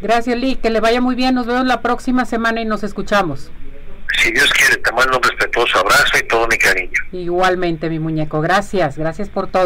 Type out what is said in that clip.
Gracias, Lee. Que le vaya muy bien. Nos vemos la próxima semana y nos escuchamos. Si Dios quiere, te mando un respetuoso abrazo y todo mi cariño. Igualmente, mi muñeco. Gracias. Gracias por todo.